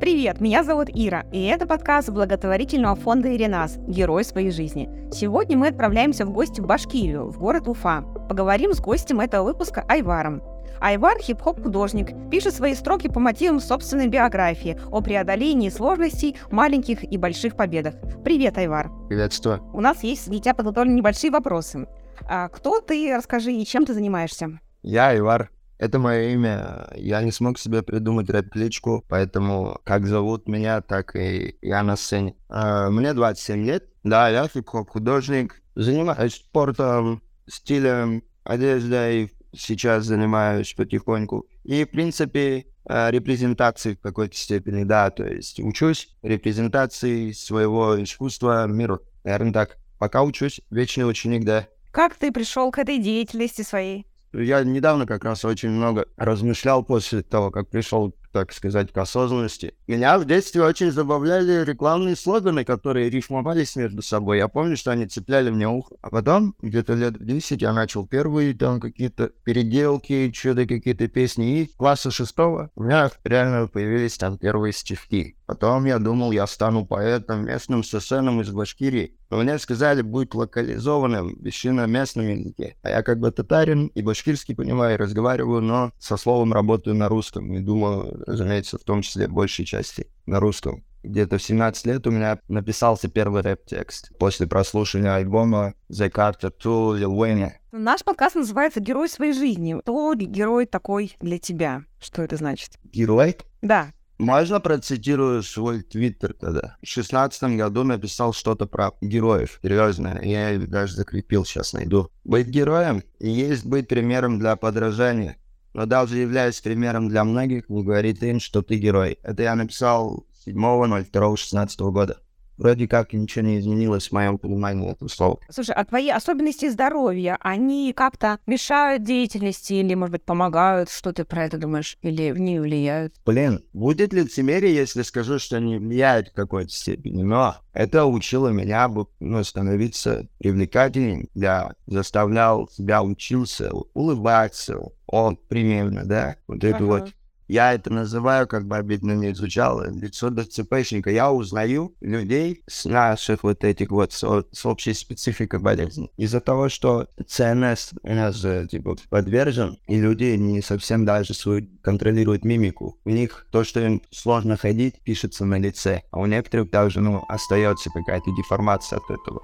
Привет, меня зовут Ира, и это подкаст благотворительного фонда «Иринас. Герой своей жизни». Сегодня мы отправляемся в гости в Башкирию, в город Уфа. Поговорим с гостем этого выпуска Айваром. Айвар – хип-хоп художник, пишет свои строки по мотивам собственной биографии о преодолении сложностей, маленьких и больших победах. Привет, Айвар. Приветствую. У нас есть для тебя подготовлены небольшие вопросы. А кто ты, расскажи, и чем ты занимаешься? Я Айвар. Это мое имя. Я не смог себе придумать рэп-кличку, поэтому как зовут меня, так и я на сцене. А, мне 27 лет. Да, я хип-хоп художник. Занимаюсь спортом, стилем, одеждой. Сейчас занимаюсь потихоньку. И, в принципе, а, репрезентацией в какой-то степени, да. То есть учусь репрезентации своего искусства миру. Наверное, так. Пока учусь, вечный ученик, да. Как ты пришел к этой деятельности своей? Я недавно как раз очень много размышлял после того, как пришел, так сказать, к осознанности. Меня в детстве очень забавляли рекламные слоганы, которые рифмовались между собой. Я помню, что они цепляли мне ухо. А потом, где-то лет в 10, я начал первые там какие-то переделки, что-то какие-то песни. И класса шестого у меня реально появились там первые стишки. Потом я думал, я стану поэтом, местным сценом из Башкирии. Мне сказали, будет локализованным, пиши на местном языке. А я как бы татарин и башкирский понимаю, и разговариваю, но со словом работаю на русском. И думаю, разумеется, в том числе большей части на русском. Где-то в 17 лет у меня написался первый рэп-текст после прослушивания альбома The Carter 2 Lil Wayne. Наш подкаст называется «Герой своей жизни». Кто герой такой для тебя? Что это значит? Герой? Да. Можно процитирую свой твиттер тогда? В шестнадцатом году написал что-то про героев. Серьезно, я даже закрепил, сейчас найду. Быть героем и есть быть примером для подражания. Но даже являясь примером для многих, не говорит им, что ты герой. Это я написал 7.02.16 года вроде как ничего не изменилось в моем понимании этого слова. Слушай, а твои особенности здоровья, они как-то мешают деятельности или, может быть, помогают? Что ты про это думаешь? Или в нее влияют? Блин, будет лицемерие, если скажу, что они влияют в какой-то степени, но это учило меня ну, становиться привлекательнее. Я заставлял себя учился улыбаться, он примерно, да, вот ага. это вот я это называю, как бы обидно не изучал, лицо ДЦПшника. Я узнаю людей с наших вот этих вот, с, с общей спецификой болезни. Из-за того, что ЦНС у нас типа, подвержен, и люди не совсем даже свою контролируют мимику. У них то, что им сложно ходить, пишется на лице, а у некоторых даже, ну, остается какая-то деформация от этого.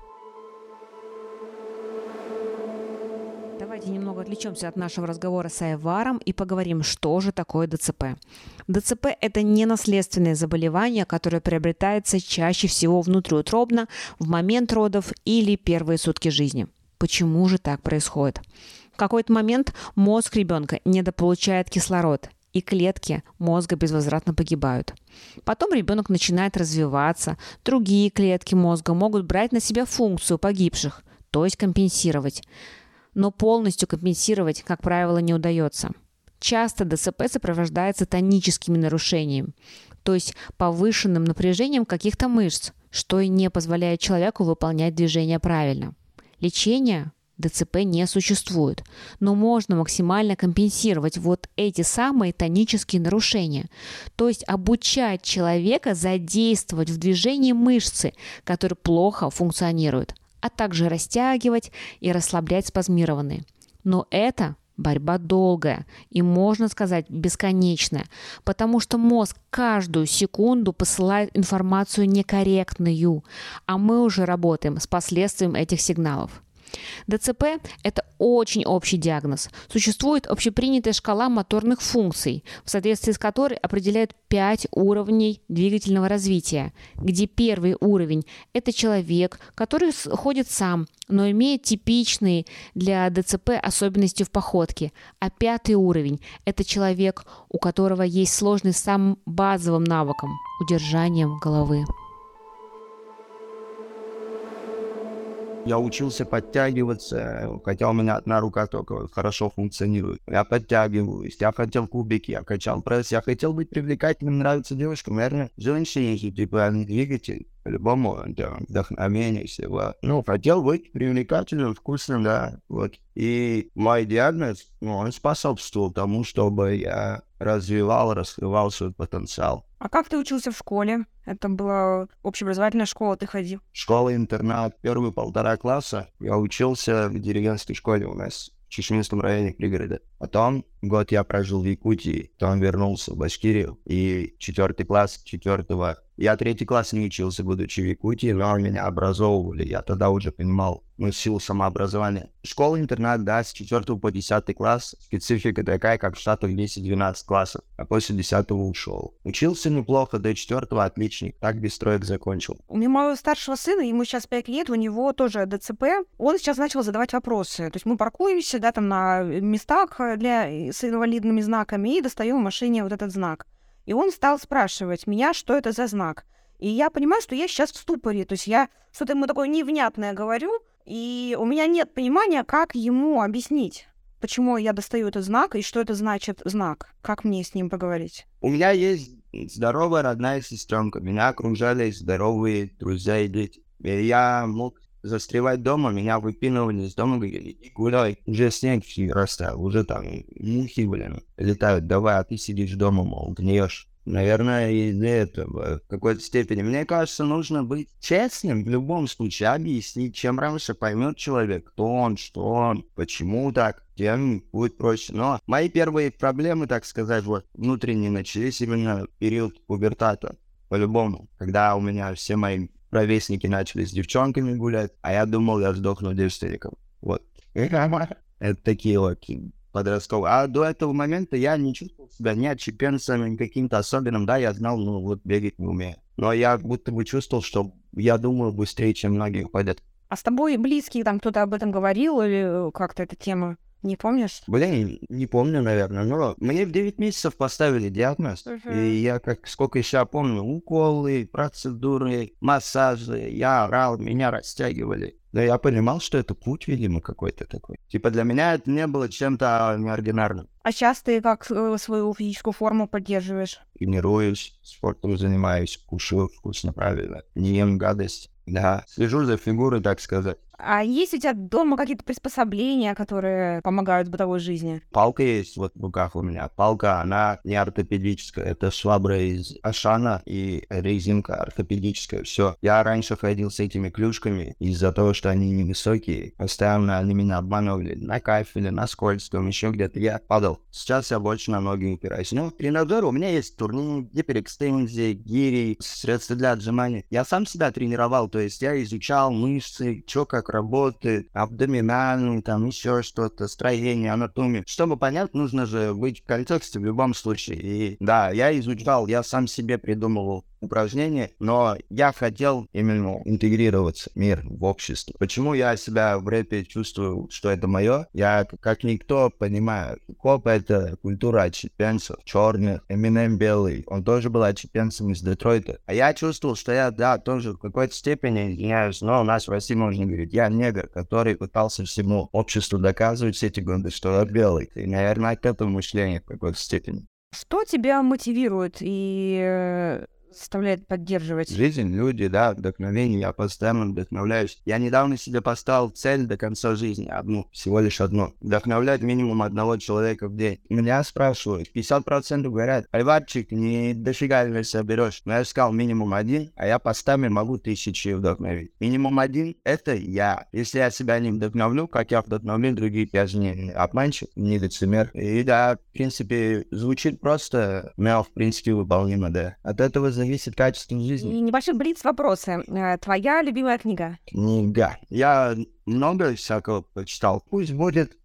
Давайте немного отвлечемся от нашего разговора с Айваром и поговорим, что же такое ДЦП. ДЦП – это не наследственное заболевание, которое приобретается чаще всего внутриутробно в момент родов или первые сутки жизни. Почему же так происходит? В какой-то момент мозг ребенка недополучает кислород, и клетки мозга безвозвратно погибают. Потом ребенок начинает развиваться, другие клетки мозга могут брать на себя функцию погибших, то есть компенсировать но полностью компенсировать, как правило, не удается. Часто ДЦП сопровождается тоническими нарушениями, то есть повышенным напряжением каких-то мышц, что и не позволяет человеку выполнять движения правильно. Лечение ДЦП не существует, но можно максимально компенсировать вот эти самые тонические нарушения, то есть обучать человека задействовать в движении мышцы, которые плохо функционируют – а также растягивать и расслаблять спазмированные. Но это борьба долгая и, можно сказать, бесконечная, потому что мозг каждую секунду посылает информацию некорректную, а мы уже работаем с последствием этих сигналов. ДЦП – это очень общий диагноз. Существует общепринятая шкала моторных функций, в соответствии с которой определяют пять уровней двигательного развития, где первый уровень – это человек, который ходит сам, но имеет типичные для ДЦП особенности в походке, а пятый уровень – это человек, у которого есть сложность с самым базовым навыком – удержанием головы. Я учился подтягиваться, хотя у меня одна рука только хорошо функционирует. Я подтягиваюсь, я хотел кубики, я качал пресс, я хотел быть привлекательным, нравиться девушкам. Наверное, женщине, типа, двигатель. по-любому, да, вдохновение всего. Ну, хотел быть привлекательным, вкусным, да, вот. И мой диагноз, ну, он способствовал тому, чтобы я развивал, раскрывал свой потенциал. А как ты учился в школе? Это была общеобразовательная школа, ты ходил? Школа-интернат, первые полтора класса. Я учился в деревенской школе у нас в Чеченском районе пригорода. Потом год я прожил в Якутии, потом вернулся в Башкирию. И четвертый класс четвертого я третий класс не учился, будучи в Якутии, но меня образовывали. Я тогда уже понимал ну, силу самообразования. Школа-интернат, да, с 4 по 10 класс. Специфика такая, как в Штатах 10-12 классов. А после 10 ушел. Учился неплохо, до 4 отличник. Так без троек закончил. У меня моего старшего сына, ему сейчас 5 лет, у него тоже ДЦП. Он сейчас начал задавать вопросы. То есть мы паркуемся, да, там на местах для, с инвалидными знаками и достаем в машине вот этот знак. И он стал спрашивать меня, что это за знак. И я понимаю, что я сейчас в ступоре. То есть я что-то ему такое невнятное говорю, и у меня нет понимания, как ему объяснить, почему я достаю этот знак и что это значит знак. Как мне с ним поговорить? У меня есть здоровая родная сестренка. Меня окружали здоровые друзья и дети. И я мог застревать дома, меня выпинывали из дома, говорили, гуляй, уже снег растаял, уже там мухи, блин, летают, давай, а ты сидишь дома, мол, гниешь. Наверное, из этого в какой-то степени. Мне кажется, нужно быть честным в любом случае, объяснить, чем раньше поймет человек, кто он, что он, почему так, тем будет проще. Но мои первые проблемы, так сказать, вот внутренние начались именно в период пубертата, по-любому, когда у меня все мои ровесники начали с девчонками гулять, а я думал, я сдохну девственником. Вот. Это такие вот подростковые. А до этого момента я не чувствовал себя ни отчепенцем, ни каким-то особенным. Да, я знал, ну вот бегать не умею. Но я будто бы чувствовал, что я думаю быстрее, чем многие ходят. А с тобой близкий там кто-то об этом говорил или как-то эта тема? Не помнишь? Блин, не помню, наверное. Но мне в 9 месяцев поставили диагноз. Uh-huh. И я как сколько еще помню, уколы, процедуры, массажи. Я орал, меня растягивали. Но я понимал, что это путь, видимо, какой-то такой. Типа для меня это не было чем-то неординарным. А сейчас ты как свою физическую форму поддерживаешь? Тренируюсь, спортом занимаюсь, кушаю вкусно, правильно. Не ем гадость. Да, слежу за фигурой, так сказать. А есть у тебя дома какие-то приспособления, которые помогают в бытовой жизни? Палка есть вот в руках у меня. Палка, она не ортопедическая. Это швабра из Ашана и резинка ортопедическая. Все. Я раньше ходил с этими клюшками из-за того, что они невысокие. Постоянно они меня обманывали на кафеле, на скользком, еще где-то. Я падал. Сейчас я больше на ноги упираюсь. Ну, в тренажере у меня есть турнир, гиперэкстензии, гири, средства для отжимания. Я сам себя тренировал, то есть я изучал мышцы, что как как работает, абдоминальный, там еще что-то, строение, анатомия. Чтобы понять, нужно же быть в контексте в любом случае. И да, я изучал, я сам себе придумывал упражнения, но я хотел именно интегрироваться в мир, в общество. Почему я себя в рэпе чувствую, что это мое? Я, как никто, понимаю, коп — это культура отщепенцев, черных, Эминем белый, он тоже был отщепенцем из Детройта. А я чувствовал, что я, да, тоже в какой-то степени, извиняюсь, но у нас в России можно говорить, я негр, который пытался всему обществу доказывать все эти годы, что я белый. И, наверное, к этому мышление в какой-то степени. Что тебя мотивирует и заставляет поддерживать? Жизнь, люди, да, вдохновение. Я постоянно вдохновляюсь. Я недавно себе поставил цель до конца жизни. Одну, всего лишь одну. Вдохновлять минимум одного человека в день. Меня спрашивают, 50% говорят, Альварчик, не дофига ли соберешь. Но я сказал минимум один, а я постами могу тысячи вдохновить. Минимум один — это я. Если я себя не вдохновлю, как я вдохновлю других, я же не обманщик, не лицемер. И да, в принципе, звучит просто, но в принципе выполнимо, да. От этого зависит качество жизни. И небольшой блиц вопросы. Э, твоя любимая книга? Книга. Я много всякого почитал. Пусть будет.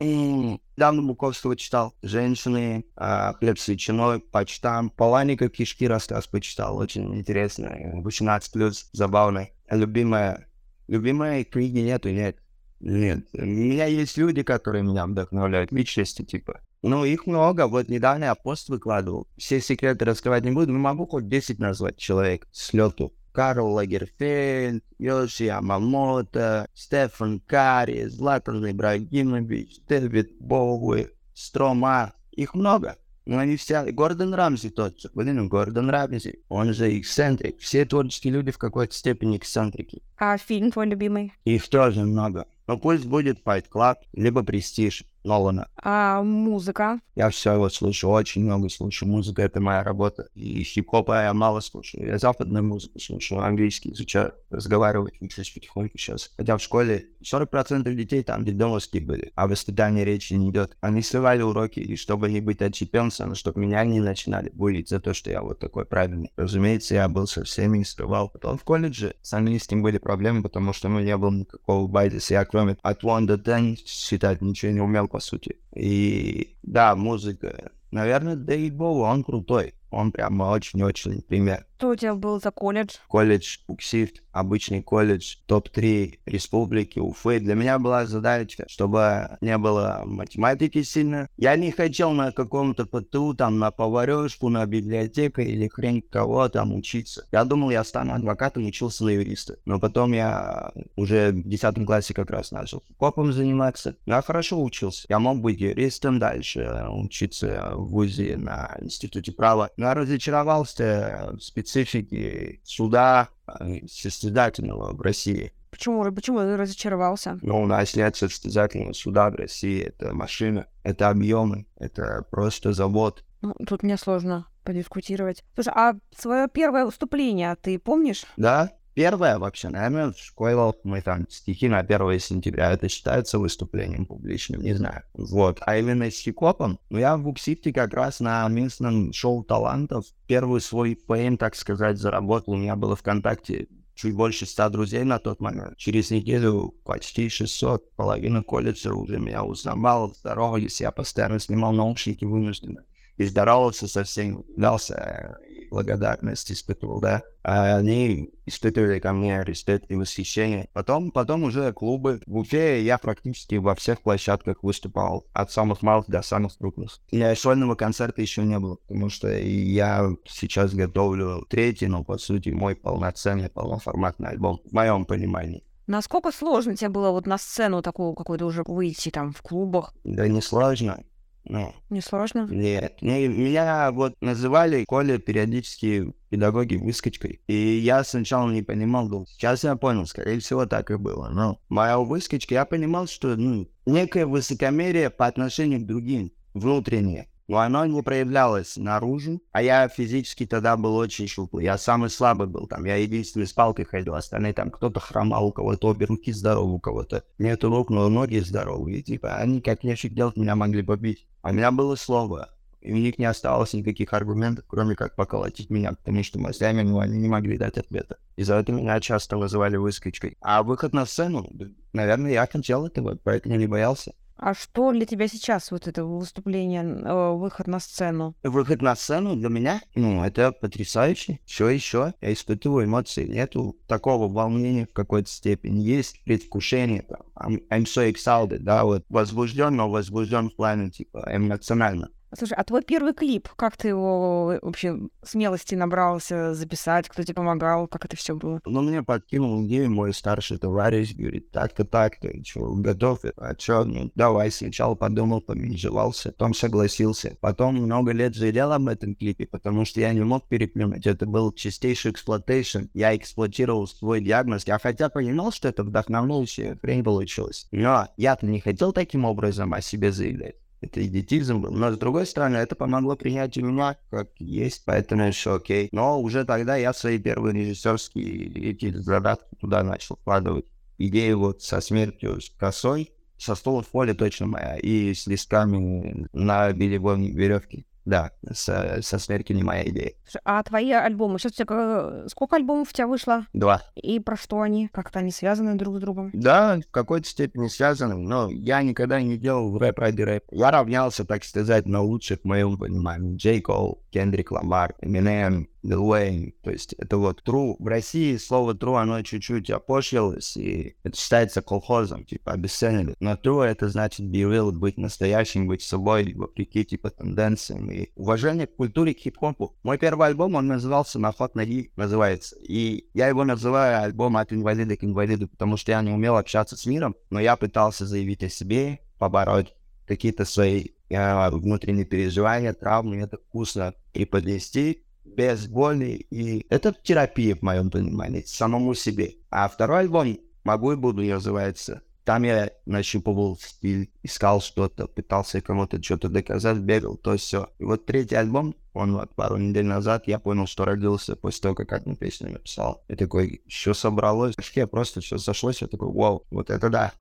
Давно Буковского читал. «Женщины», «Хлеб с ветчиной», «Почтам». Поланика «Кишки» рассказ почитал. Очень интересно. 18+, забавно. Любимая. Любимая книги нету, нет. Нет. У меня есть люди, которые меня вдохновляют. Личности, типа. Ну, их много. Вот недавно я пост выкладывал. Все секреты раскрывать не буду, но могу хоть 10 назвать человек с лету. Карл Лагерфельд, Йоши Амамото, Стефан Карри, Златан Ибрагимович, Дэвид Боуи, Строма. Их много. Ну, они все... Гордон Рамзи тот же. Блин, Гордон Рамзи. Он же эксцентрик. Все творческие люди в какой-то степени эксцентрики. А фильм твой любимый? Их тоже много. Но пусть будет Fight Club, либо Престиж. Нолана. А музыка? Я все его слушаю, очень много слушаю. Музыка — это моя работа. И хип-хопа я мало слушаю. Я западную музыку слушаю, английский изучаю, разговариваю, учусь потихоньку сейчас. Хотя в школе 40% детей там детдомовские были, а воспитание речи не идет. Они срывали уроки, и чтобы не быть отчепенцем, чтобы меня не начинали булить за то, что я вот такой правильный. Разумеется, я был со всеми и срывал. Потом в колледже с английским были проблемы, потому что ну, не было никакого базиса. Я кроме от 1 до 10 считать ничего не умел по сути. И да, музыка. Наверное, Дэвид Боу, он крутой. Он прямо очень-очень пример. Что у тебя был за колледж? Колледж Уксифт, обычный колледж, топ-3 республики Уфы. Для меня была задача, чтобы не было математики сильно. Я не хотел на каком-то ПТУ, там, на поварешку, на библиотеку или хрень кого там учиться. Я думал, я стану адвокатом, учился на юриста. Но потом я уже в 10 классе как раз начал копом заниматься. Я хорошо учился. Я мог быть юристом дальше, учиться в ВУЗе на институте права. Но я разочаровался в специалистах специфики суда э, состязательного в России. Почему? Почему ты разочаровался? Ну, у нас нет состязательного суда в России. Это машина, это объемы, это просто завод. Ну, тут мне сложно подискутировать. Слушай, а свое первое выступление ты помнишь? Да, Первое вообще, наверное, в школе мы там стихи на 1 сентября, это считается выступлением публичным, не знаю. Вот. А именно с хип-хопом, ну я в Уксифте как раз на местном шоу талантов первый свой поэм, так сказать, заработал. У меня было ВКонтакте чуть больше ста друзей на тот момент. Через неделю почти 600, половина колледжа уже меня узнавала, здоровались, я постоянно снимал наушники вынужденно. И здоровался со всеми, дался благодарность испытывал, да. А они испытывали ко мне респект и восхищение. Потом, потом уже клубы. В Уфе я практически во всех площадках выступал. От самых малых до самых крупных. Меня сольного концерта еще не было, потому что я сейчас готовлю третий, но по сути мой полноценный, полноформатный альбом, в моем понимании. Насколько сложно тебе было вот на сцену такую какую-то уже выйти там в клубах? Да не сложно. Ну, не сложно? Нет. Не, меня вот называли Коля периодически педагоги выскочкой. И я сначала не понимал, думал, сейчас я понял, скорее всего, так и было. Но моя выскочка, я понимал, что ну, некое высокомерие по отношению к другим, внутреннее но оно не проявлялось наружу, а я физически тогда был очень щуплый, я самый слабый был там, я единственный с палкой ходил, остальные там кто-то хромал, у кого-то обе руки здоровы, у кого-то нету рук, но ноги здоровые, и типа они как нефиг делать меня могли побить, а у меня было слово, и у них не осталось никаких аргументов, кроме как поколотить меня, потому что мозглями ну, они не могли дать ответа. Из-за этого меня часто вызывали выскочкой. А выход на сцену, наверное, я хотел этого, поэтому не боялся. А что для тебя сейчас вот это выступление, э, выход на сцену? Выход на сцену для меня, ну, это потрясающе. Все еще я испытываю эмоции. Нету такого волнения в какой-то степени. Есть предвкушение. Там. I'm, I'm so excited, да, вот возбужден, но возбужден в плане, типа, эмоционально. Слушай, а твой первый клип, как ты его вообще смелости набрался записать, кто тебе помогал, как это все было? Ну, мне подкинул идею мой старший товарищ, говорит, так-то, так-то, что, готов? А что, ну, давай, сначала подумал, поменжевался, потом согласился. Потом много лет жалел об этом клипе, потому что я не мог переплюнуть, это был чистейший exploitation. Я эксплуатировал свой диагноз, я хотя понимал, что это вдохновляющая хрень получилась, но я-то не хотел таким образом о себе заявлять это идиотизм. Но с другой стороны, это помогло принять меня как есть, поэтому все окей. Но уже тогда я свои первые режиссерские эти задатки туда начал вкладывать. Идея вот со смертью с косой, со стола в поле точно моя, и с листками на береговой веревке. Да, со, со смертью не моя идея. А твои альбомы, сейчас у тебя сколько альбомов у тебя вышло? Два. И про что они? Как-то они связаны друг с другом? Да, в какой-то степени связаны, но я никогда не делал рэп ради рэп. Я равнялся, так сказать, на лучших в моем понимании. Джей Кол, Кендрик Ламар, Эминем, Lil Wayne. То есть это вот true. В России слово true, оно чуть-чуть опошлилось, и это считается колхозом, типа обесценили. Но true это значит be real, быть настоящим, быть собой, вопреки типа тенденциям. И уважение к культуре, к хип-хопу. Мой первый альбом, он назывался «Наход ноги», называется. И я его называю альбом от инвалида к инвалиду, потому что я не умел общаться с миром, но я пытался заявить о себе, побороть какие-то свои э, внутренние переживания, травмы, это вкусно преподнести без боли. И это терапия, в моем понимании, самому себе. А второй альбом «Могу и буду» называется. Там я нащупывал стиль, искал что-то, пытался кому-то что-то доказать, бегал, то все. И вот третий альбом, он вот пару недель назад, я понял, что родился после того, как одну песню написал. И такой, все собралось, вообще просто все сошлось, я такой, вау, вот это да.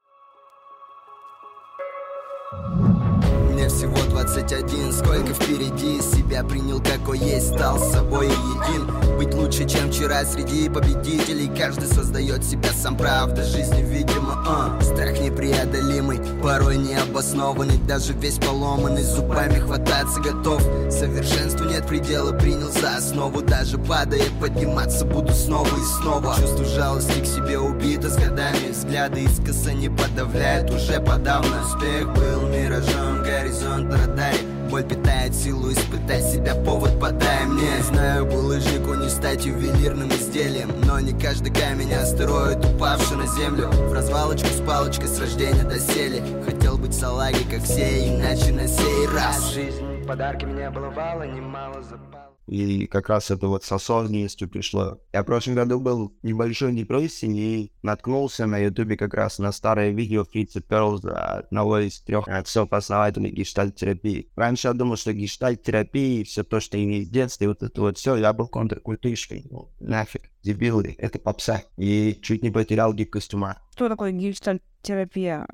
Мне всего 21, сколько впереди Себя принял какой есть, стал с собой един. Быть лучше, чем вчера среди победителей. Каждый создает себя сам, правда жизни, видимо а. Страх непреодолимый, порой необоснованный. Даже весь поломанный, зубами хвататься готов. Совершенству нет предела, принял за основу. Даже падая, подниматься буду снова и снова. Чувство жалости к себе убито с годами. Взгляды искоса не подавляют, уже подавно. Успех был миражом, горизонт на Боль питает силу испытать себя, повод подай мне. Знаю, булыжнику не стать ювелирным изделием. Но не каждый камень, астероид, упавший на землю. В развалочку с палочкой с рождения до сели Хотел быть салаги, как все, иначе на сей раз. Жизнь подарки мне баловала, немало запала и как раз это вот с осознанностью пришло. Я в прошлом году был в небольшой депрессии и наткнулся на ютубе как раз на старое видео Фрица Перлза, одного из трех отцов-основателей гештальт-терапии. Раньше я думал, что гештальт-терапия и все то, что имеет в детстве, вот это вот все, я был контркультышкой. Ну, нафиг, дебилы, это попса. И чуть не потерял гибкость ума. Что такое гештальт-терапия?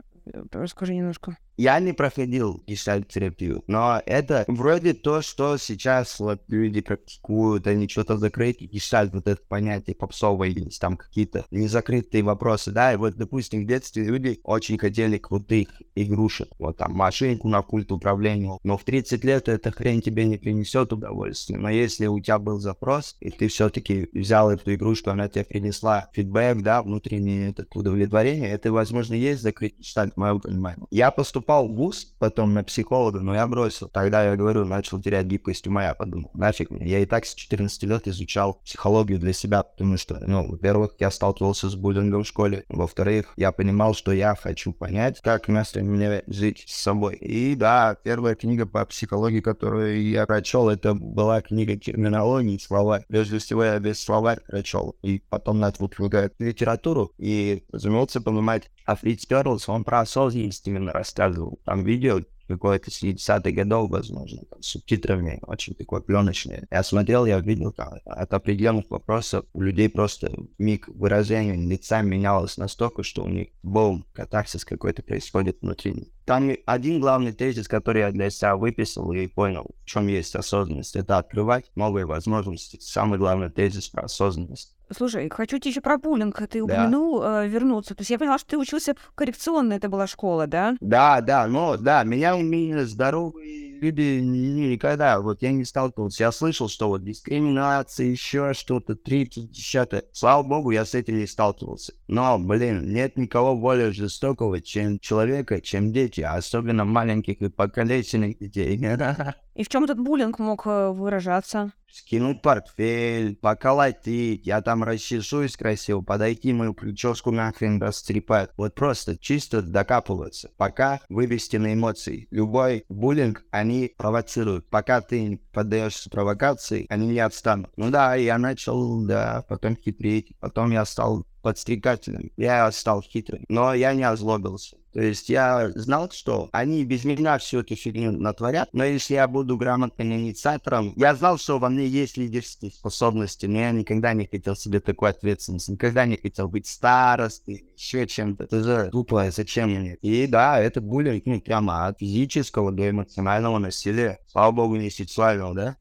Расскажи немножко. Я не проходил гештальт-терапию, но это вроде то, что сейчас вот люди практикуют, они что-то закрыть, гештальт, вот это понятие попсовое, есть там какие-то незакрытые вопросы, да, и вот, допустим, в детстве люди очень хотели крутых игрушек, вот там машинку на культ управления, но в 30 лет эта хрень тебе не принесет удовольствия, но если у тебя был запрос, и ты все-таки взял эту игрушку, она тебе принесла фидбэк, да, внутреннее это удовлетворение, это, возможно, есть закрыть гештальт, в моем понимании. Я поступал поступал в ВУЗ, потом на психолога, но я бросил. Тогда, я говорю, начал терять гибкость ума, я подумал, нафиг мне. Я и так с 14 лет изучал психологию для себя, потому что, ну, во-первых, я сталкивался с буллингом в школе, во-вторых, я понимал, что я хочу понять, как вместо меня жить с собой. И да, первая книга по психологии, которую я прочел, это была книга терминологии, слова. Прежде всего, я без словарь прочел, и потом начал предлагать литературу, и, разумеется, понимать, а Фриц Перлс, он про осознанность именно рассказывал там видео какое-то 70-х годов, возможно, там, с субтитрами, очень такое пленочное. Я смотрел, я видел, там, от определенных вопросов у людей просто миг выражения лица менялось настолько, что у них бум, катарсис какой-то происходит внутри. Там один главный тезис, который я для себя выписал и понял, в чем есть осознанность, это открывать новые возможности. Самый главный тезис про осознанность. Слушай, хочу тебе еще про буллинг, ты упомянул, да. э, вернуться. То есть я поняла, что ты учился коррекционно, это была школа, да? Да, да, ну да, меня умели здоровые люди никогда, вот я не сталкивался. Я слышал, что вот дискриминация, еще что-то, 30, 10 Слава богу, я с этим не сталкивался. Но, блин, нет никого более жестокого, чем человека, чем дети, особенно маленьких и покалеченных детей. И в чем этот буллинг мог э, выражаться? скинуть портфель, поколотить, я там расчешусь красиво, подойти мою прическу нахрен растрепать. Вот просто чисто докапываться, пока вывести на эмоции. Любой буллинг они провоцируют. Пока ты поддаешься провокации, они не отстанут. Ну да, я начал, да, потом хитрить, потом я стал подстрекательным, я стал хитрым, но я не озлобился. То есть я знал, что они без меня всю эту фигню натворят, но если я буду грамотным инициатором, я знал, что во мне есть лидерские способности, но я никогда не хотел себе такой ответственности, никогда не хотел быть старостой, еще чем-то. Это же глупо, зачем мне? И да, это буллинг, ну, прямо от физического до эмоционального насилия. Слава богу, не сексуального, да?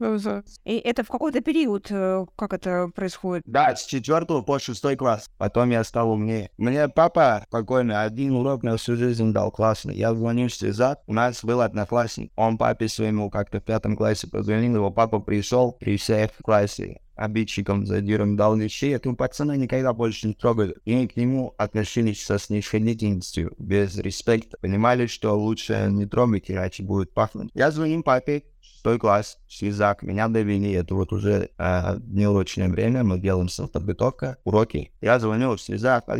И это в какой-то период, э, как это происходит? Да, с четвертого по шестой класс. Потом я стал умнее. Мне папа спокойно один урок на всю жизнь дал классный. Я звоню Сезат, у нас был одноклассник. Он папе своему как-то в пятом классе позвонил, его папа пришел при всех классе обидчиком, задиром дал вещей, этому пацана никогда больше не трогали. И к нему относились со снисходительностью, без респекта. Понимали, что лучше не трогать, иначе будет пахнуть. Я звоню папе, шестой класс, связак, меня довели, это вот уже э, неурочное время, мы делаем подготовка, уроки. Я звоню в связак, а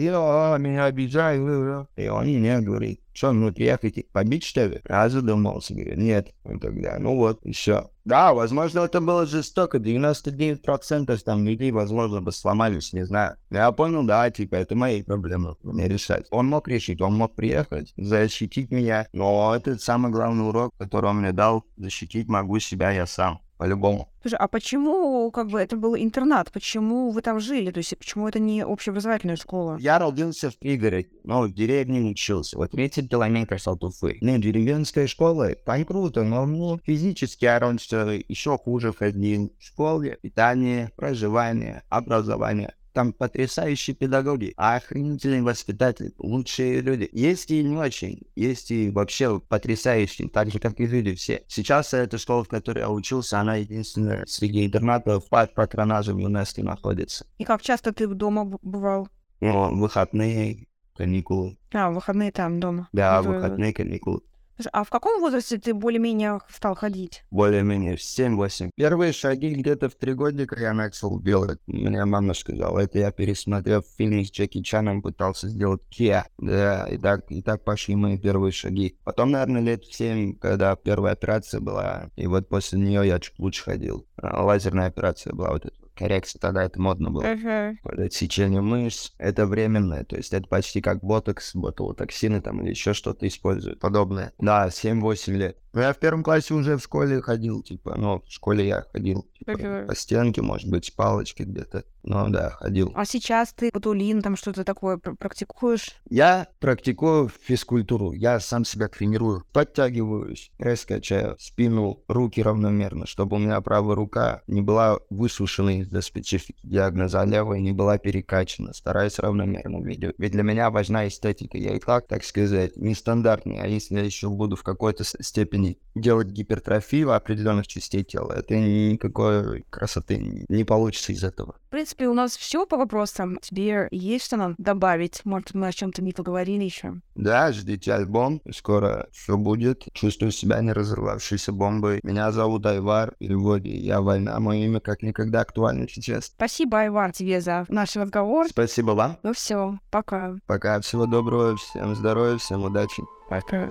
меня обижают, и он мне говорит, Что, ну приехать их побить, что ли? Я задумался, говорю, нет. Он тогда, ну вот, и все. Да, возможно, это было жестоко. 99% там людей, возможно, бы сломались, не знаю. Я понял, да, типа, это мои проблемы, не решать. Он мог решить, он мог приехать, защитить меня. Но это самый главный урок, который он мне дал. Защитить могу себя я сам по-любому. Слушай, а почему, как бы, это был интернат? Почему вы там жили? То есть, почему это не общеобразовательная школа? Я родился в пригороде, но в деревне не учился. Вот 30 километров от Уфы. Ну, деревенская школа, там круто, но ну, физически я раньше еще хуже ходил. В школе, питание, проживание, образование. Там потрясающие педагоги, охренительные воспитатели, лучшие люди. Есть и не очень, есть и вообще потрясающие, так же, как и люди все. Сейчас эта школа, в которой я учился, она единственная среди интернатов под патронажем ЮНЕСКО находится. И как часто ты дома бывал? Ну, выходные, каникулы. А, выходные там, дома. Да, Это- выходные, каникулы. А в каком возрасте ты более-менее стал ходить? более-менее в 7-8. Первые шаги где-то в три годика я начал делать. Мне мама сказала, это я пересмотрел фильм с Джеки Чаном, пытался сделать Киа. Да, и так, и так пошли мои первые шаги. Потом, наверное, лет в 7, когда первая операция была, и вот после нее я чуть лучше ходил. Лазерная операция была вот эта коррекция, тогда это модно было. Вот Отсечение мышц, это временное, то есть это почти как ботокс, ботулотоксины там или еще что-то используют подобное. Да, 7-8 лет. Ну, я в первом классе уже в школе ходил, типа, ну, в школе я ходил, типа, по стенке, может быть, с палочкой где-то. Ну, да, ходил. А сейчас ты батулин, там что-то такое пр- практикуешь? Я практикую физкультуру, я сам себя тренирую, подтягиваюсь, пресс качаю, спину, руки равномерно, чтобы у меня правая рука не была высушена из-за специфики диагноза, а левая не была перекачана, стараюсь равномерно видеть. Ведь для меня важна эстетика, я и так, так сказать, нестандартный, а если я еще буду в какой-то с- степени делать гипертрофию определенных частей тела, это никакой красоты не получится из этого. В принципе, у нас все по вопросам. Тебе есть что нам добавить? Может, мы о чем-то не поговорили еще? Да, ждите альбом, скоро все будет. Чувствую себя не разорвавшейся бомбой. Меня зовут Айвар, в переводе «Я война». Мое имя как никогда актуально сейчас. Спасибо, Айвар, тебе за наш разговор. Спасибо вам. Ну все, пока. Пока. Всего доброго, всем здоровья, всем удачи. Пока.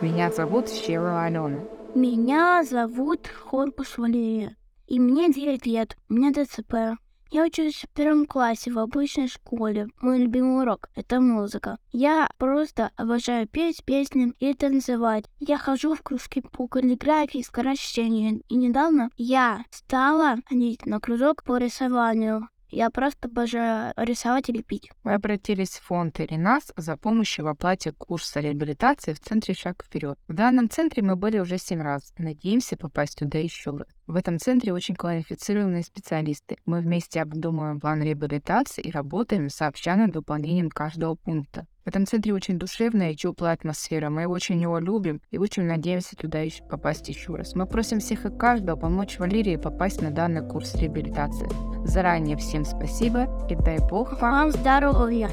Меня зовут Щева Алена. Меня зовут Хорбус Валерия. И мне 9 лет. У меня ДЦП. Я учусь в первом классе в обычной школе. Мой любимый урок — это музыка. Я просто обожаю петь песни и танцевать. Я хожу в кружки по каллиграфии и скорочтению. И недавно я стала ходить на кружок по рисованию. Я просто обожаю рисовать и лепить. Мы обратились в фонд Иринас за помощью в оплате курса реабилитации в центре «Шаг вперед». В данном центре мы были уже семь раз. Надеемся попасть туда еще раз. В этом центре очень квалифицированные специалисты. Мы вместе обдумываем план реабилитации и работаем сообща над выполнением каждого пункта. В этом центре очень душевная и теплая атмосфера. Мы очень его любим и очень надеемся туда еще попасть еще раз. Мы просим всех и каждого помочь Валерии попасть на данный курс реабилитации. Заранее всем спасибо и дай бог вам здоровья!